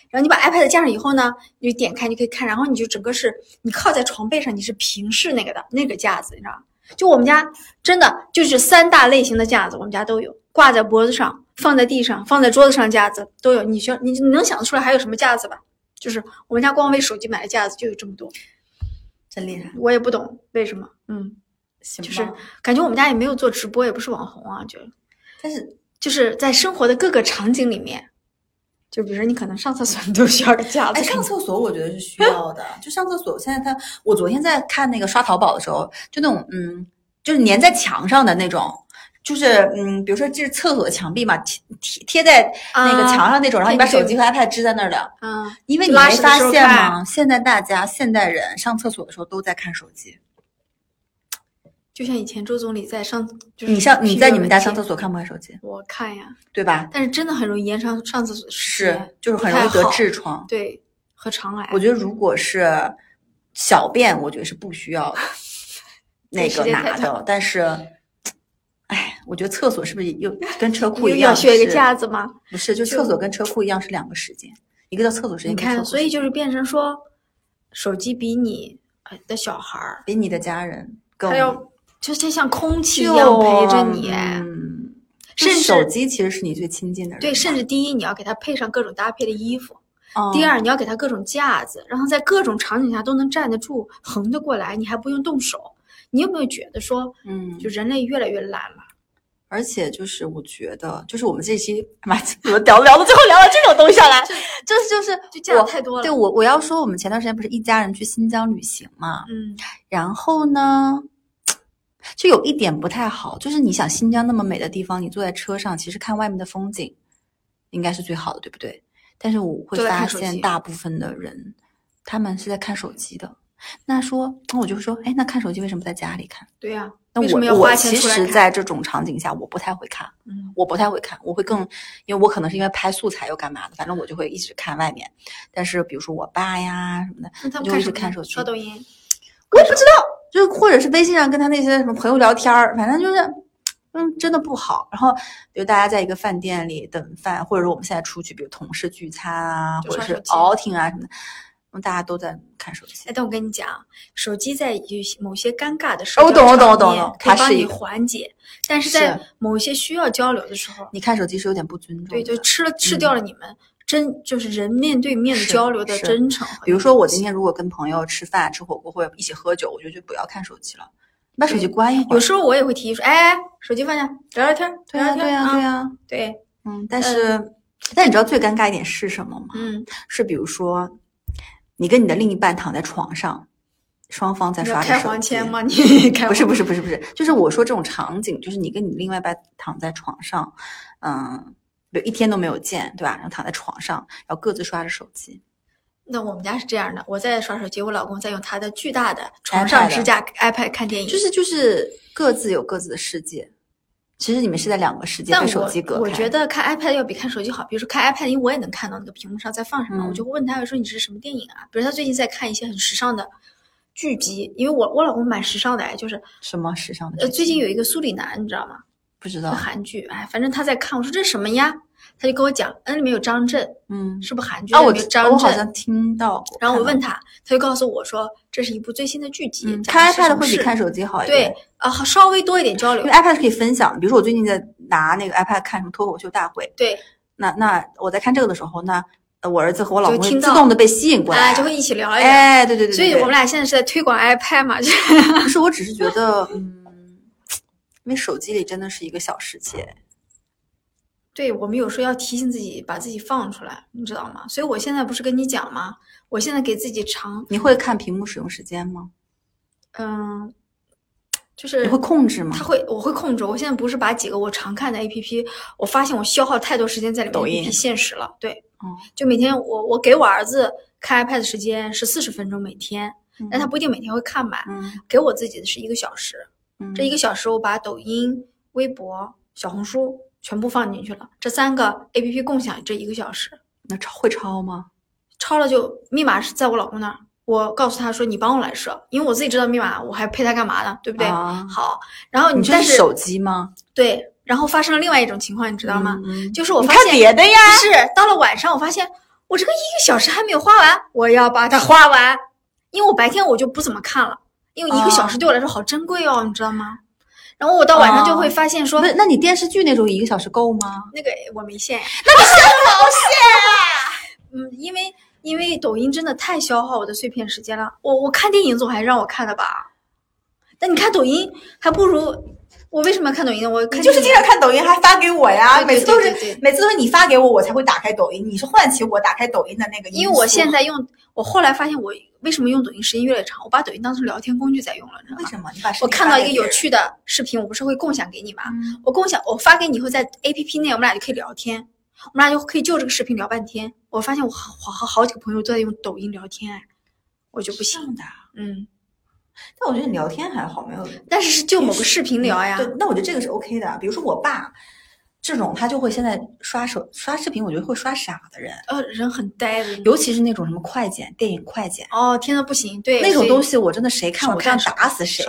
然后你把 iPad 架上以后呢，你就点开，你可以看，然后你就整个是你靠在床背上，你是平视那个的那个架子，你知道吗？就我们家真的就是三大类型的架子，我们家都有，挂在脖子上，放在地上，放在桌子上架子都有。你需要你你能想得出来还有什么架子吧？就是我们家光为手机买的架子就有这么多，真厉害，我也不懂为什么，嗯，行就是感觉我们家也没有做直播，也不是网红啊，就但是就是在生活的各个场景里面，就比如说你可能上厕所你都需要个架子。哎，上厕所我觉得是需要的。就上厕所，现在他，我昨天在看那个刷淘宝的时候，就那种嗯，就是粘在墙上的那种，就是嗯，比如说这是厕所的墙壁嘛，贴贴贴在那个啊墙上那种，然后你把手机和 iPad 支在那儿的。嗯，因为你没发现吗？现在大家现代人上厕所的时候都在看手机。就像以前周总理在上，就是你上你在你们家上厕所，看不看手机？我看呀，对吧？但是真的很容易延长上厕所的时是间，，就是很容易得痔疮。对，和肠癌。我觉得如果是小便，我觉得是不需要 那个拿的，但是，哎，我觉得厕所是不是又 跟车库一样？要学一个架子吗？不是，就就厕所跟车库一样是两个时间，一个叫厕所时间，你看，所以就是变成说，手机比你呃的小孩儿，比你的家人更他要就是像空气一样陪着你。嗯，甚至手机其实是你最亲近的人，对，甚至第一，你要给他配上各种搭配的衣服；嗯第二，你要给他各种架子，让他在各种场景下都能站得住、横得过来，你还不用动手。你有没有觉得说，嗯，就人类越来越懒了？而且就是我觉得，就是我们这期妈怎么聊聊到最后聊到这种东西上来，就是就是就架子太多了对我我要说，我们前段时间不是一家人去新疆旅行嘛，嗯，然后呢，就有一点不太好，就是你想新疆那么美的地方，你坐在车上，其实看外面的风景应该是最好的，对不对？但是我会发现大部分的人他们是在看手机的。那说，那我就会说，哎，那看手机为什么不在家里看？对呀、那我我其实？在这种场景下，我不太会看，嗯，我不太会看，我会更，因为我可能是因为拍素材又干嘛的，反正我就会一直看外面。但是比如说我爸呀什么的，就一直看手机刷抖音。我也不知道，就或者是微信上跟他那些什么朋友聊天儿，反正就是，嗯，真的不好。然后，比如大家在一个饭店里等饭，或者说我们现在出去，比如同事聚餐啊，或者是 outing 啊什么的，嗯，大家都在看手机哎，。但我跟你讲，手机在有些某些尴尬的时候我懂我懂我懂可以帮你缓解，但是在是某些需要交流的时候，你看手机是有点不尊重对，就吃了吃掉了你们真就是人面对面的交流的真诚比如说我今天如果跟朋友吃饭、吃火锅或者一起喝酒，我觉得就不要看手机了，你把手机关一会儿。有时候我也会提议说，哎，手机放下，聊聊天儿，对呀、聊聊天儿对呀、对啊呀、对，嗯，但是，但你知道最尴尬一点是什么吗？嗯，是比如说，你跟你的另一半躺在床上，双方在刷着手机。黄腔吗？你 开不是不是，不是不是，就是我说这种场景，就是你跟你另外一半躺在床上，嗯，比如一天都没有见，对吧？然后躺在床上，然后各自刷着手机。那我们家是这样的，我在刷手机，我老公在用他的巨大的床上支架 iPad 看电影，就是就是各自有各自的世界，其实你们是在两个世界但被手我机隔开。我觉得看 iPad 要比看手机好。比如说看 iPad，因为我也能看到那个屏幕上在放什么，嗯我就会问他，我说你这是什么电影啊？比如他最近在看一些很时尚的剧集，因为我我老公蛮时尚的哎，就是什么时尚的呃？最近有一个苏里南，你知道吗？不知道韩剧，哎，反正他在看，我说这是什么呀？他就跟我讲嗯里面有张震，嗯，是不是韩剧啊，我。我好像听到过。然后我问他，他就告诉我说，这是一部最新的剧集，看 iPad 会比看手机好一点对点。啊，好稍微多一点交流因为。iPad 是可以分享，比如说我最近在拿那个 iPad 看什么脱口秀大会，对，那那我在看这个的时候，那呃我儿子和我老公会自动的被吸引过来，哎，就会一起聊一聊。哎，对对对对，所以我们俩现在是在推广 iPad 嘛，就是不是，我只是觉得，嗯，因为手机里真的是一个小世界，对我们有时候要提醒自己把自己放出来，你知道吗？所以我现在不是跟你讲吗？我现在给自己长，你会看屏幕使用时间吗？嗯，就是你会控制吗他？会，我会控制。我现在不是把几个我常看的 A P P，我发现我消耗太多时间在里面抖音 P 现实了。对，哦就每天我我给我儿子看 iPad 的时间是四十分钟每天，但他嗯不一定每天会看满。嗯给我自己的是一个小时，嗯，这一个小时我把抖音、微博、小红书全部放进去了，这三个 A P P 共享这一个小时，那超会超吗？超了就密码是在我老公那儿，我告诉他说你帮我来设，因为我自己知道密码，我还配他干嘛呢？对不对？啊好，然后你这但是是手机吗？对，然后发生了另外一种情况，你知道吗？就是我看发现别的呀，是到了晚上，我发现我这个一个小时还没有花完，我要把它花完，因为我白天我就不怎么看了，因为一个小时对我来说好珍贵哦，你知道吗？然后我到晚上就会发现说，那那你电视剧那种一个小时够吗？那个我没线呀，那你线毛线啊？嗯，因为因为抖音真的太消耗我的碎片时间了，我我看电影总还让我看的吧，但你看抖音还不如我为什么要看抖音呢？我看就是经常看抖音还发给我呀，每次都是每次都是你发给我，我才会打开抖音，你是唤起我打开抖音的那个因为我现在用，我后来发现我为什么用抖音时间越来越长，我把抖音当成聊天工具在用了，你知道吗？为什么你把视频我看到一个有趣的视频，我不是会共享给你吗？嗯我共享，我发给你以后，在 A P P 内我们俩就可以聊天，我们俩就可以就这个视频聊半天。我发现我好好好好几个朋友都在用抖音聊天，哎，我就不行。的啊，嗯，但我觉得你聊天还好，没有但是是就某个视频聊呀。对，那我觉得这个是 OK 的。比如说我爸这种，他就会现在刷手刷视频，我觉得会刷傻的人，呃，人很呆的。尤其是那种什么快剪、电影快剪哦，天呐，不行，对那种东西西，我真的谁看少我这样看打死谁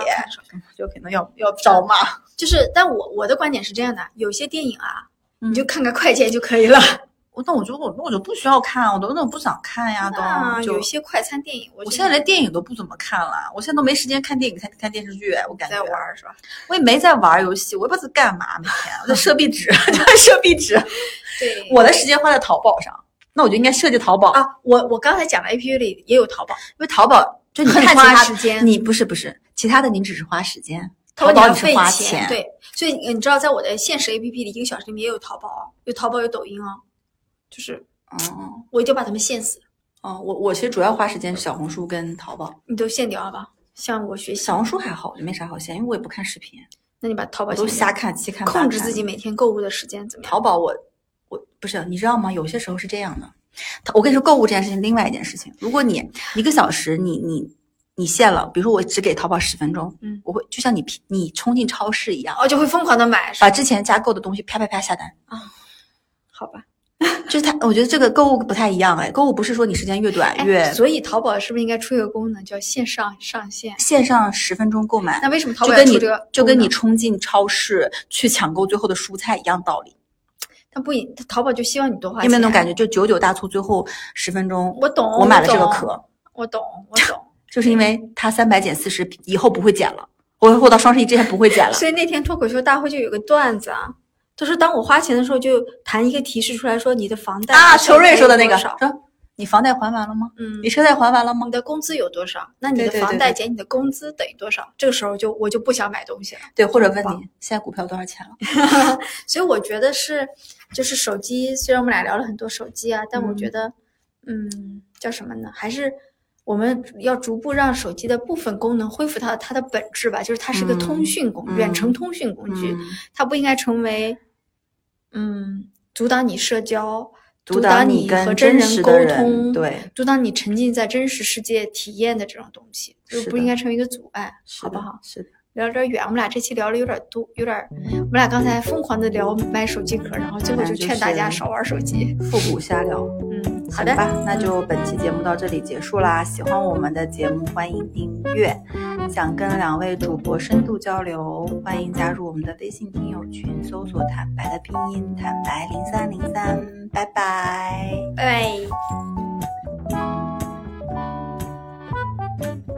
就可能要要招骂。就是，但我我的观点是这样的，有些电影啊，嗯你就看个快剪就可以了。我那我就我那我就不需要看，我都那我不想看呀，都有些快餐电影，我我现在连电影都不怎么看了，我现在都没时间看电影、看看电视剧，我感觉在玩儿是吧？我也没在玩游戏，我也不知道在干嘛，每天我在设壁纸，在设壁纸。对，我的时间花在淘宝上，那我就应该设计淘宝，啊，我我刚才讲的 A P P 里也有淘宝，因为淘宝就你看其他时间你不是不是其他的，你只是花时间，淘宝宝你是花钱，对，所以你知道，在我的现实 A P P 里，一个小时里面也有淘宝哦，有淘宝有抖音哦，就是哦我一定要把他们限死，哦，我我其实主要花时间是小红书跟淘宝，你都限掉了吧？像我学习，小红书还好，就没啥好限，因为我也不看视频，那你把淘宝都瞎看七看八看控制自己每天购物的时间怎么样？淘宝我我不是你知道吗？有些时候是这样的，我跟你说购物这件事情，另外一件事情，如果你一个小时你你你限了，比如说我只给淘宝十分钟，嗯我会就像你你冲进超市一样，哦，就会疯狂的买，把之前加购的东西啪啪啪下单。啊好吧？就是它，我觉得这个购物不太一样哎，购物不是说你时间越短越哎，所以淘宝是不是应该出一个功能叫线上上线？线上十分钟购买，那为什么淘就跟你宝出这个？就跟你，冲进超市去抢购最后的蔬菜一样道理。它不一，淘宝就希望你多花钱。有没有那种感觉？就九九大促，最后十分钟，我懂，我买了这个懂壳，我懂，我懂。就是因为它三百减四十，以后不会减了。我我到双十一之前不会减了。所以那天脱口秀大会就有个段子啊，他说当我花钱的时候，就弹一个提示出来说你的房贷啊，邱瑞说的那个，说你房贷还完了吗？嗯你，车贷还完了吗你？的工资有多少？那你的房贷减你的工资等于多少？这个时候就我就不想买东西了。对，或者问你现在股票多少钱了？所以我觉得是，就是手机，虽然我们俩聊了很多手机啊，但我嗯觉得，嗯叫什么呢？还是我们要逐步让手机的部分功能恢复到它的本质吧，就是它是个嗯通讯工，嗯远程通讯工具，嗯它不应该成为，嗯，阻挡你社交，阻挡挡你和真人沟通，对，阻挡你沉浸在真实世界体验的这种东西，就是不应该成为一个阻碍，好不好？是的，聊得有点远，我们俩这期聊的有点多，有点，我们俩刚才疯狂的聊买手机壳，然后最后就劝大家少玩手机。复古瞎聊。嗯，好的吧那就本期节目到这里结束啦。喜欢我们的节目欢迎订阅。想跟两位主播深度交流欢迎加入我们的微信听友群搜索坦白的拼音坦白零三零三拜拜。拜拜。